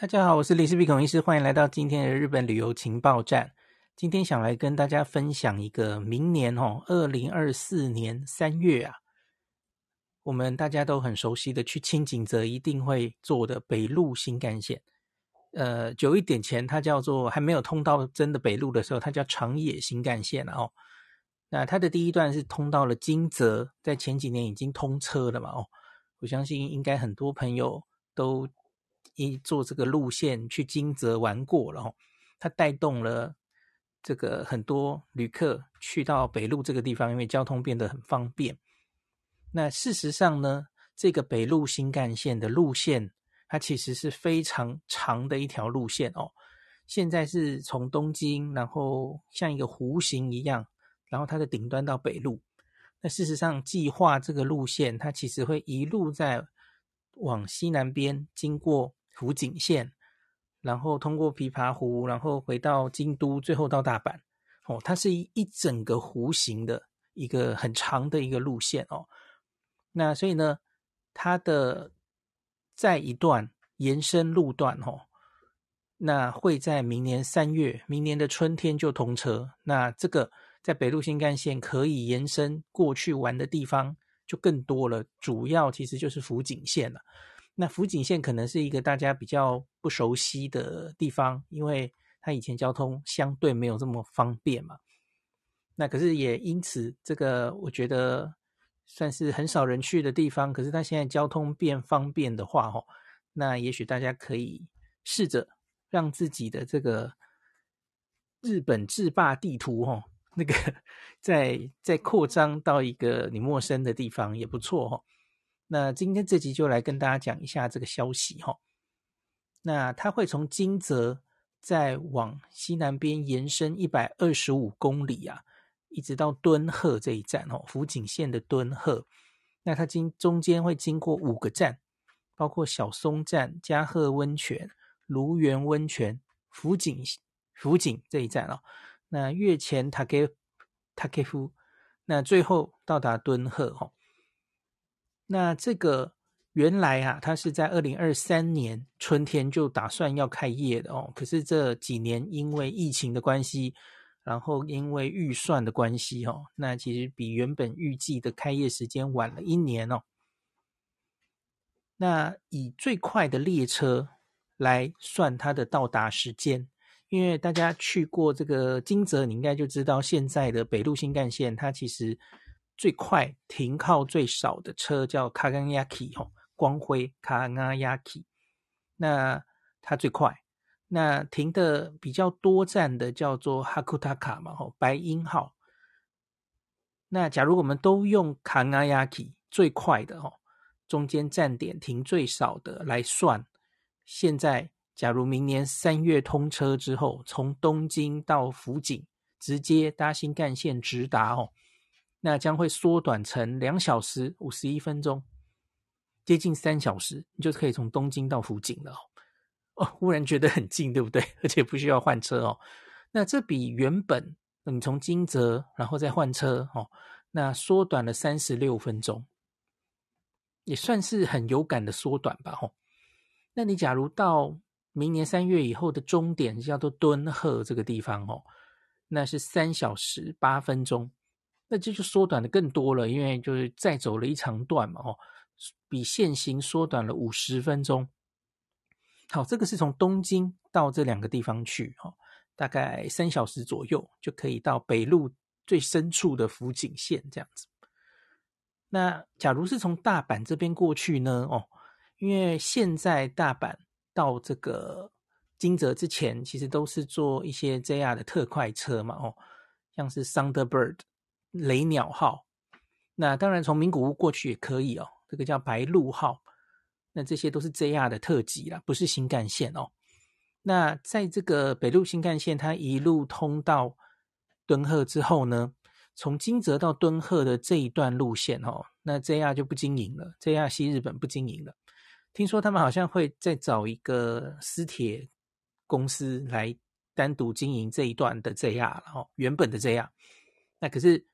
大家好，我是林氏璧孔医师，欢迎来到今天的日本旅游情报站。今天想来跟大家分享一个明年哦，二零二四年三月啊，我们大家都很熟悉的去轻井泽一定会坐的北陆新干线。呃，久一点前它叫做还没有通到真的北陆的时候，它叫长野新干线哦。那它的第一段是通到了金泽，在前几年已经通车了嘛哦，我相信应该很多朋友都。一坐这个路线去金泽玩过了哦，它带动了这个很多旅客去到北陆这个地方，因为交通变得很方便。那事实上呢，这个北陆新干线的路线，它其实是非常长的一条路线哦。现在是从东京，然后像一个弧形一样，然后它的顶端到北陆。那事实上，计划这个路线，它其实会一路在往西南边经过。福井县，然后通过琵琶湖，然后回到京都，最后到大阪。哦，它是一一整个弧形的一个很长的一个路线哦。那所以呢，它的再一段延伸路段哦，那会在明年三月，明年的春天就通车。那这个在北陆新干线可以延伸过去玩的地方就更多了，主要其实就是福井线了。那福井县可能是一个大家比较不熟悉的地方，因为它以前交通相对没有这么方便嘛。那可是也因此，这个我觉得算是很少人去的地方。可是它现在交通变方便的话，哦，那也许大家可以试着让自己的这个日本制霸地图，哦，那个 再再扩张到一个你陌生的地方也不错，哦。那今天这集就来跟大家讲一下这个消息哈。那它会从金泽再往西南边延伸一百二十五公里啊，一直到敦贺这一站哦，福井县的敦贺。那它经中间会经过五个站，包括小松站、加贺温泉、芦原温泉、福井福井这一站哦。那越前塔给塔给夫，那最后到达敦贺哦。那这个原来啊，它是在二零二三年春天就打算要开业的哦。可是这几年因为疫情的关系，然后因为预算的关系哦，那其实比原本预计的开业时间晚了一年哦。那以最快的列车来算它的到达时间，因为大家去过这个金泽，你应该就知道现在的北陆新干线它其实。最快停靠最少的车叫卡甘亚基吼，光辉 Kagayaki，，那它最快。那停的比较多站的叫做哈库塔卡嘛吼，白鹰号。那假如我们都用 Kagayaki 最快的吼，中间站点停最少的来算，现在假如明年三月通车之后，从东京到福井直接搭新干线直达哦。那将会缩短成两小时五十一分钟，接近三小时，你就可以从东京到福井了哦。忽然觉得很近，对不对？而且不需要换车哦。那这比原本你从金泽然后再换车哦，那缩短了三十六分钟，也算是很有感的缩短吧？哦，那你假如到明年三月以后的终点叫做敦贺这个地方哦，那是三小时八分钟。那这就缩短的更多了，因为就是再走了一长段嘛，哦，比现行缩短了五十分钟。好，这个是从东京到这两个地方去，哦，大概三小时左右就可以到北陆最深处的福井县这样子。那假如是从大阪这边过去呢？哦，因为现在大阪到这个金泽之前，其实都是坐一些 JR 的特快车嘛，哦，像是 Thunderbird。雷鸟号，那当然从名古屋过去也可以哦。这个叫白鹭号，那这些都是 JR 的特急啦，不是新干线哦。那在这个北陆新干线，它一路通到敦贺之后呢，从金泽到敦贺的这一段路线哦，那 JR 就不经营了，JR 西日本不经营了。听说他们好像会再找一个私铁公司来单独经营这一段的 JR 了哦，原本的 JR。那可是。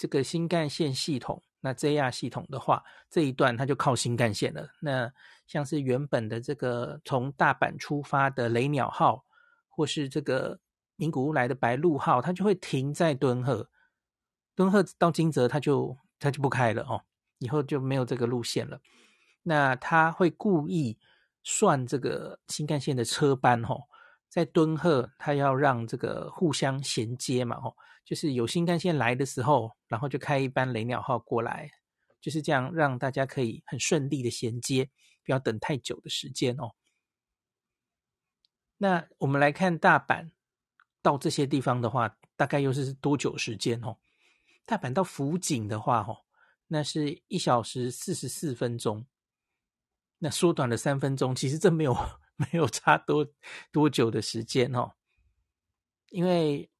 这个新干线系统那 JR 系统的话，这一段它就靠新干线了。那像是原本的这个从大阪出发的雷鸟号，或是这个名古屋来的白鹭号，它就会停在敦贺。敦贺到金泽，它就它就不开了哦，以后就没有这个路线了。那他会故意算这个新干线的车班哦，在敦贺，他要让这个互相衔接嘛哦。就是有新干线来的时候，然后就开一班雷鸟号过来，就是这样让大家可以很顺利的衔接，不要等太久的时间哦。那我们来看大阪到这些地方的话，大概又是多久时间哦？大阪到福井的话，哦，那是一小时四十四分钟，那缩短了三分钟，其实这没有 没有差多多久的时间哦，因为。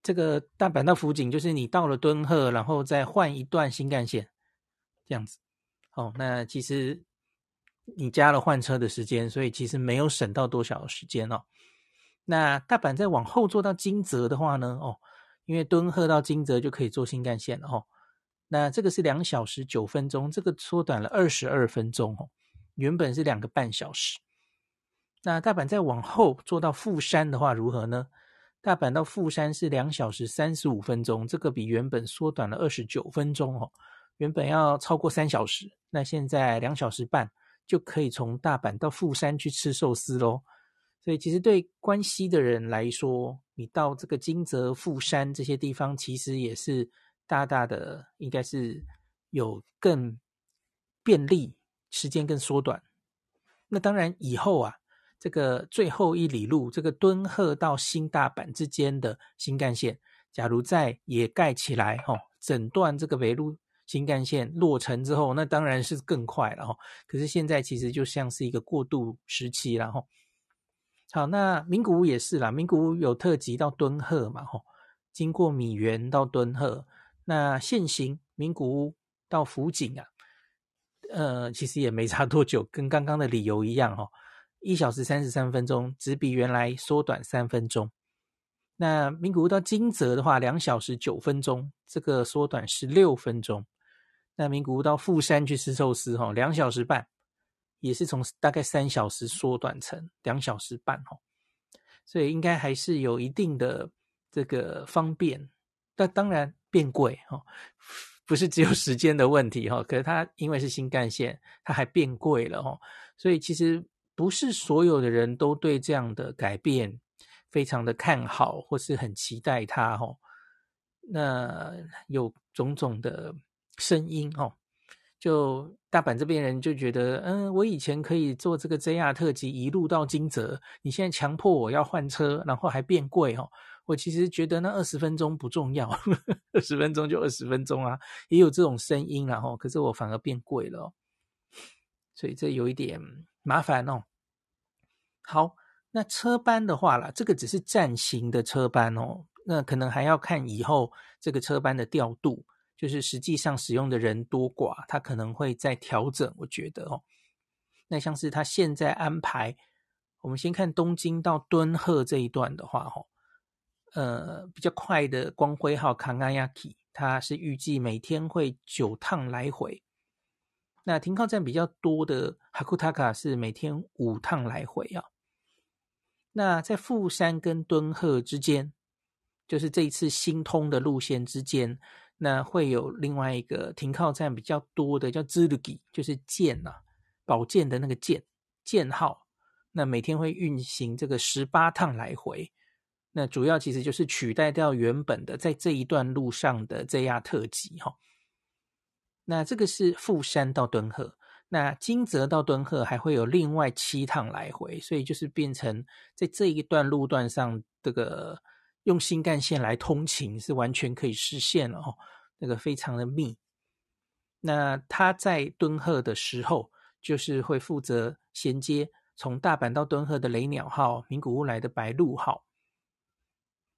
这个大阪到福井，就是你到了敦贺，然后再换一段新干线，这样子。哦，那其实你加了换车的时间，所以其实没有省到多少时间哦。那大阪再往后坐到金泽的话呢？哦，因为敦贺到金泽就可以坐新干线了哦。那这个是两小时九分钟，这个缩短了二十二分钟哦。原本是两个半小时。那大阪再往后坐到富山的话，如何呢？大阪到富山是两小时三十五分钟，这个比原本缩短了二十九分钟哦。原本要超过三小时，那现在两小时半就可以从大阪到富山去吃寿司喽。所以其实对关西的人来说，你到这个金泽、富山这些地方，其实也是大大的，应该是有更便利，时间更缩短。那当然以后啊。这个最后一里路，这个敦贺到新大阪之间的新干线，假如再也盖起来，哦，整段这个北陆新干线落成之后，那当然是更快了，哦。可是现在其实就像是一个过渡时期了，哦。好，那名古屋也是啦，名古屋有特急到敦贺嘛，哦，经过米原到敦贺，那现行名古屋到福井啊，呃，其实也没差多久，跟刚刚的理由一样，哦。一小时三十三分钟，只比原来缩短三分钟。那名古屋到金泽的话，两小时九分钟，这个缩短十六分钟。那名古屋到富山去吃寿司，哈，两小时半，也是从大概三小时缩短成两小时半，哈。所以应该还是有一定的这个方便，但当然变贵，哈，不是只有时间的问题，哈。可是它因为是新干线，它还变贵了，哈。所以其实。不是所有的人都对这样的改变非常的看好，或是很期待它哦。那有种种的声音哦，就大阪这边人就觉得，嗯，我以前可以坐这个 JR 特急一路到金泽，你现在强迫我要换车，然后还变贵哦。我其实觉得那二十分钟不重要，二十分钟就二十分钟啊，也有这种声音然后，可是我反而变贵了哦，所以这有一点。麻烦哦。好，那车班的话啦，这个只是暂行的车班哦。那可能还要看以后这个车班的调度，就是实际上使用的人多寡，它可能会再调整。我觉得哦，那像是他现在安排，我们先看东京到敦贺这一段的话，哦，呃，比较快的光辉号 Kangayaki，它是预计每天会九趟来回。那停靠站比较多的哈库塔卡是每天五趟来回啊。那在富山跟敦贺之间，就是这一次新通的路线之间，那会有另外一个停靠站比较多的叫兹鲁吉，就是剑啊，宝剑的那个剑，剑号。那每天会运行这个十八趟来回。那主要其实就是取代掉原本的在这一段路上的 ZR 特急哈。那这个是富山到敦贺，那金泽到敦贺还会有另外七趟来回，所以就是变成在这一段路段上，这个用新干线来通勤是完全可以实现了哦，那个非常的密。那他在敦贺的时候，就是会负责衔接从大阪到敦贺的雷鸟号、名古屋来的白鹭号。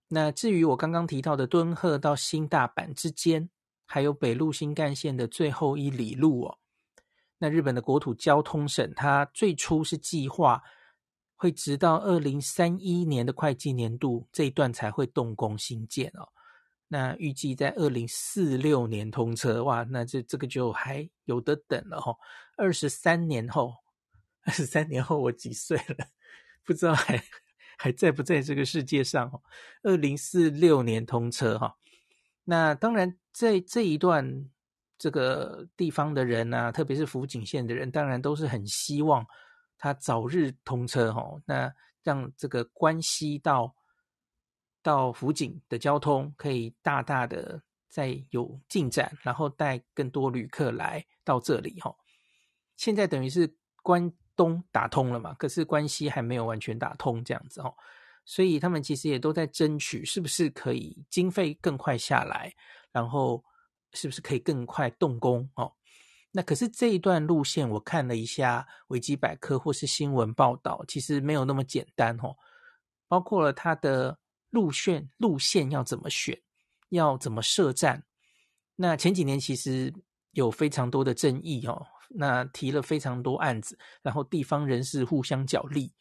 那至于我刚刚提到的敦贺到新大阪之间。还有北陆新干线的最后一里路哦，那日本的国土交通省，它最初是计划会直到二零三一年的会计年度这一段才会动工兴建哦。那预计在二零四六年通车，哇，那这这个就还有得等了哈。二十三年后，二十三年后我几岁了？不知道还还在不在这个世界上哦？二零四六年通车哈。那当然，在这一段这个地方的人啊，特别是福井县的人，当然都是很希望他早日通车哈。那让这个关西到到福井的交通可以大大的再有进展，然后带更多旅客来到这里哈。现在等于是关东打通了嘛，可是关西还没有完全打通这样子哦，所以他们其实也都在争取是不是可以经费更快下来，然后是不是可以更快动工哦。那可是这一段路线，我看了一下维基百科或是新闻报道，其实没有那么简单哦。包括了它的路线，路线要怎么选，要怎么设站。那前几年其实有非常多的争议哦，那提了非常多案子，然后地方人士互相角力。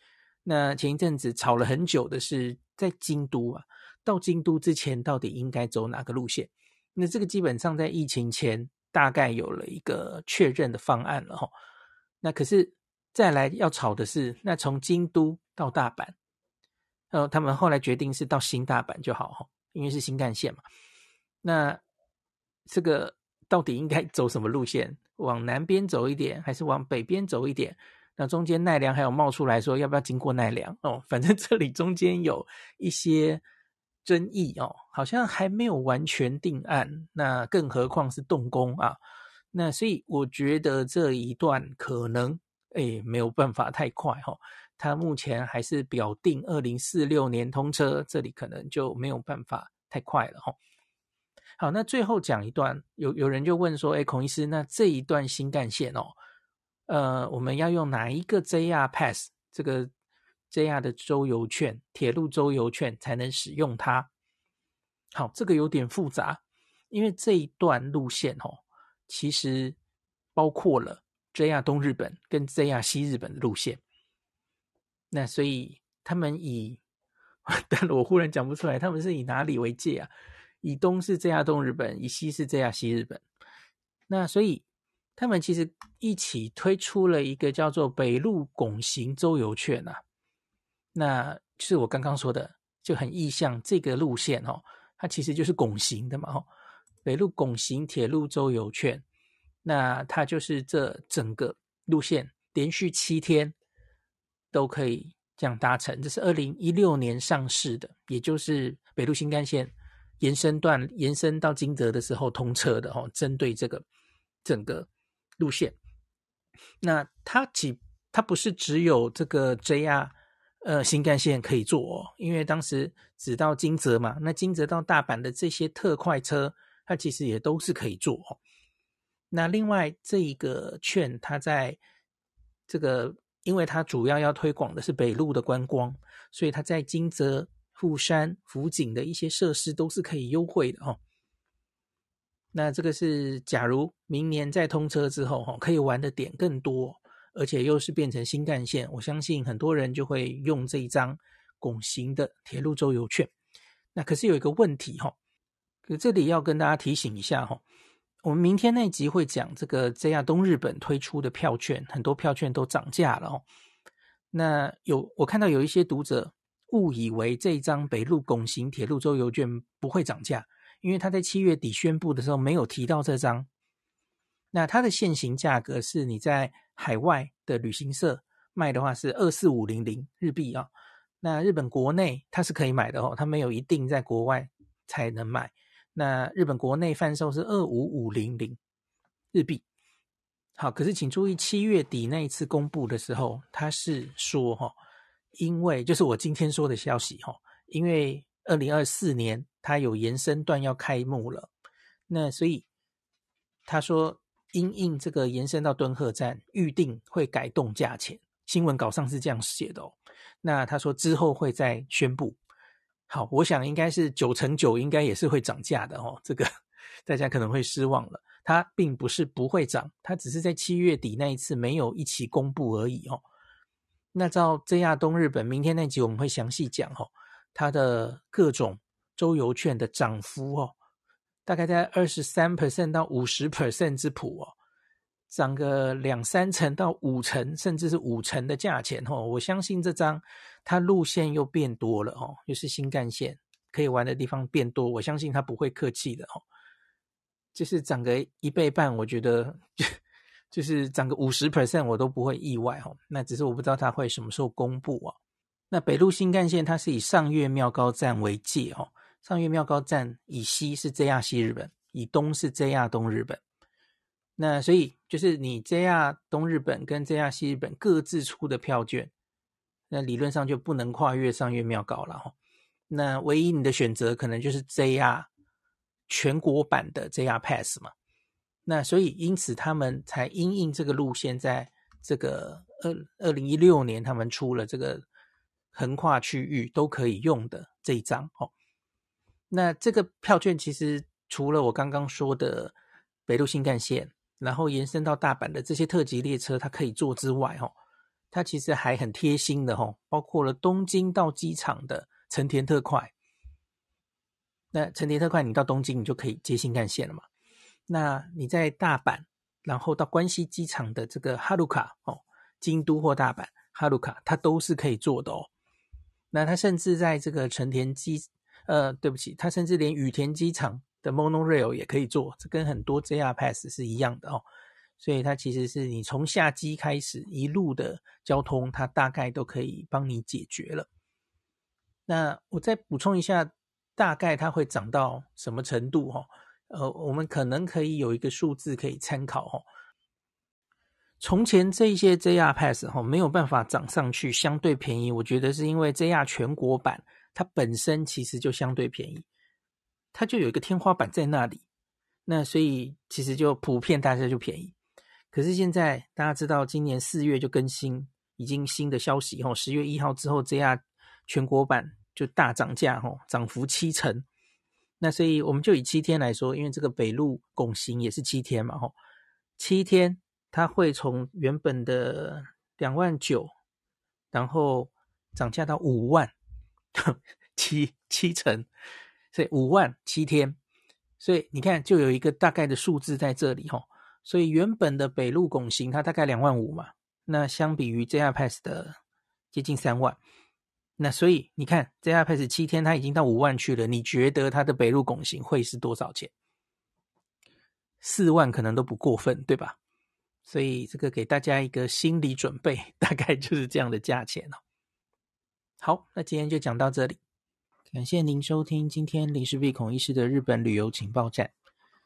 那前一阵子吵了很久的是在京都啊，到京都之前到底应该走哪个路线？那这个基本上在疫情前。大概有了一个确认的方案了哈，那可是再来要吵的是，那从京都到大阪，呃，他们后来决定是到新大阪就好哈，因为是新干线嘛。那这个到底应该走什么路线？往南边走一点，还是往北边走一点？那中间奈良还有冒出来说要不要经过奈良哦？反正这里中间有一些。争议哦，好像还没有完全定案，那更何况是动工啊？那所以我觉得这一段可能诶没有办法太快哈、哦，它目前还是表定二零四六年通车，这里可能就没有办法太快了哈、哦。好，那最后讲一段，有有人就问说，诶孔医师，那这一段新干线哦，呃，我们要用哪一个 JR Pass 这个？JR 的周游券，铁路周游券才能使用它。好，这个有点复杂，因为这一段路线哦，其实包括了 JR 东日本跟 JR 西日本的路线。那所以他们以，但我忽然讲不出来，他们是以哪里为界啊？以东是 JR 东日本，以西是 JR 西日本。那所以他们其实一起推出了一个叫做北陆拱形周游券啊。那就是我刚刚说的，就很意象这个路线哦，它其实就是拱形的嘛，哦，北陆拱形铁路周游券，那它就是这整个路线连续七天都可以这样搭乘，这是二零一六年上市的，也就是北陆新干线延伸段延伸到金泽的时候通车的哦，针对这个整个路线，那它其它不是只有这个 JR。呃，新干线可以坐哦，因为当时只到金泽嘛，那金泽到大阪的这些特快车，它其实也都是可以坐哦。那另外这一个券，它在这个，因为它主要要推广的是北路的观光，所以它在金泽、富山、福井的一些设施都是可以优惠的哦。那这个是假如明年再通车之后，哈，可以玩的点更多。而且又是变成新干线，我相信很多人就会用这一张拱形的铁路周游券。那可是有一个问题哈，可这里要跟大家提醒一下哈，我们明天那集会讲这个 JR 东日本推出的票券，很多票券都涨价了哦。那有我看到有一些读者误以为这一张北陆拱形铁路周游券不会涨价，因为他在七月底宣布的时候没有提到这张。那它的现行价格是你在海外的旅行社卖的话是二四五零零日币啊，那日本国内它是可以买的哦，它没有一定在国外才能买。那日本国内贩售是二五五零零日币。好，可是请注意七月底那一次公布的时候，它是说哈，因为就是我今天说的消息哈，因为二零二四年它有延伸段要开幕了，那所以他说。因应这个延伸到敦贺站，预定会改动价钱。新闻稿上是这样写的哦。那他说之后会再宣布。好，我想应该是九成九，应该也是会涨价的哦。这个 大家可能会失望了。它并不是不会涨，它只是在七月底那一次没有一起公布而已哦。那照 JR 东日本明天那集我们会详细讲哦，它的各种周游券的涨幅哦，大概在二十三 percent 到五十 percent 之谱哦，涨个两三成到五成，甚至是五成的价钱哦。我相信这张它路线又变多了哦，又是新干线，可以玩的地方变多，我相信它不会客气的哦。就是涨个一倍半，我觉得 就是涨个五十 percent 我都不会意外哦。那只是我不知道它会什么时候公布啊。那北陆新干线它是以上越妙高站为界哦，上越妙高站以西是 JR 西日本，以东是 JR 东日本。那所以就是你 JR 东日本跟 JR 西日本各自出的票券，那理论上就不能跨越上越妙高了哈。那唯一你的选择可能就是 JR 全国版的 JR Pass 嘛。那所以因此他们才因应这个路线，在这个二二零一六年他们出了这个。横跨区域都可以用的这一张哦，那这个票券其实除了我刚刚说的北陆新干线，然后延伸到大阪的这些特急列车，它可以坐之外，哦，它其实还很贴心的，哦，包括了东京到机场的成田特快。那成田特快，你到东京你就可以接新干线了嘛？那你在大阪，然后到关西机场的这个哈鲁卡哦，京都或大阪哈鲁卡，它都是可以坐的哦。那它甚至在这个成田机，呃，对不起，它甚至连羽田机场的 Monorail 也可以坐，这跟很多 JR Pass 是一样的哦。所以它其实是你从下机开始一路的交通，它大概都可以帮你解决了。那我再补充一下，大概它会涨到什么程度？哈，呃，我们可能可以有一个数字可以参考哈。从前这些 JR Pass 哈没有办法涨上去，相对便宜。我觉得是因为 JR 全国版它本身其实就相对便宜，它就有一个天花板在那里，那所以其实就普遍大家就便宜。可是现在大家知道，今年四月就更新，已经新的消息吼，十月一号之后 JR 全国版就大涨价吼，涨幅七成。那所以我们就以七天来说，因为这个北陆拱形也是七天嘛吼，七天。它会从原本的两万九，然后涨价到五万，七七成，所以五万七天，所以你看就有一个大概的数字在这里哈。所以原本的北陆拱形它大概两万五嘛，那相比于 JR Pass 的接近三万，那所以你看 JR Pass 七天它已经到五万去了，你觉得它的北陆拱形会是多少钱？四万可能都不过分，对吧？所以这个给大家一个心理准备，大概就是这样的价钱哦。好，那今天就讲到这里，感谢您收听今天林氏璧孔医师的日本旅游情报站。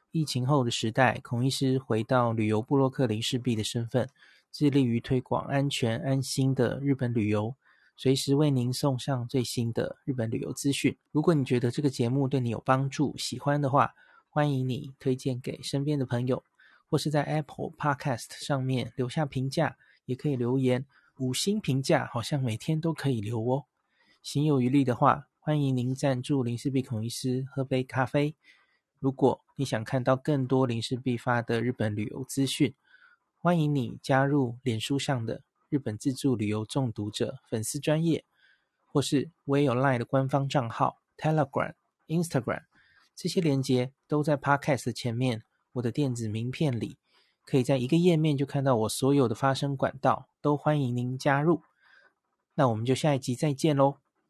疫情后的时代，孔医师回到旅游部落客林氏璧的身份，致力于推广安全安心的日本旅游，随时为您送上最新的日本旅游资讯。如果你觉得这个节目对你有帮助，喜欢的话，欢迎你推荐给身边的朋友。或是在 Apple Podcast 上面留下评价，也可以留言五星评价，好像每天都可以留哦。行有余力的话，欢迎您赞助林氏璧孔医师喝杯咖啡。如果你想看到更多林氏璧发的日本旅游资讯，欢迎你加入脸书上的日本自助旅游中毒者粉丝专业，或是我也有 Line 的官方账号 Telegram、Instagram，这些连接都在 Podcast 前面。我的电子名片里，可以在一个页面就看到我所有的发声管道，都欢迎您加入。那我们就下一集再见喽。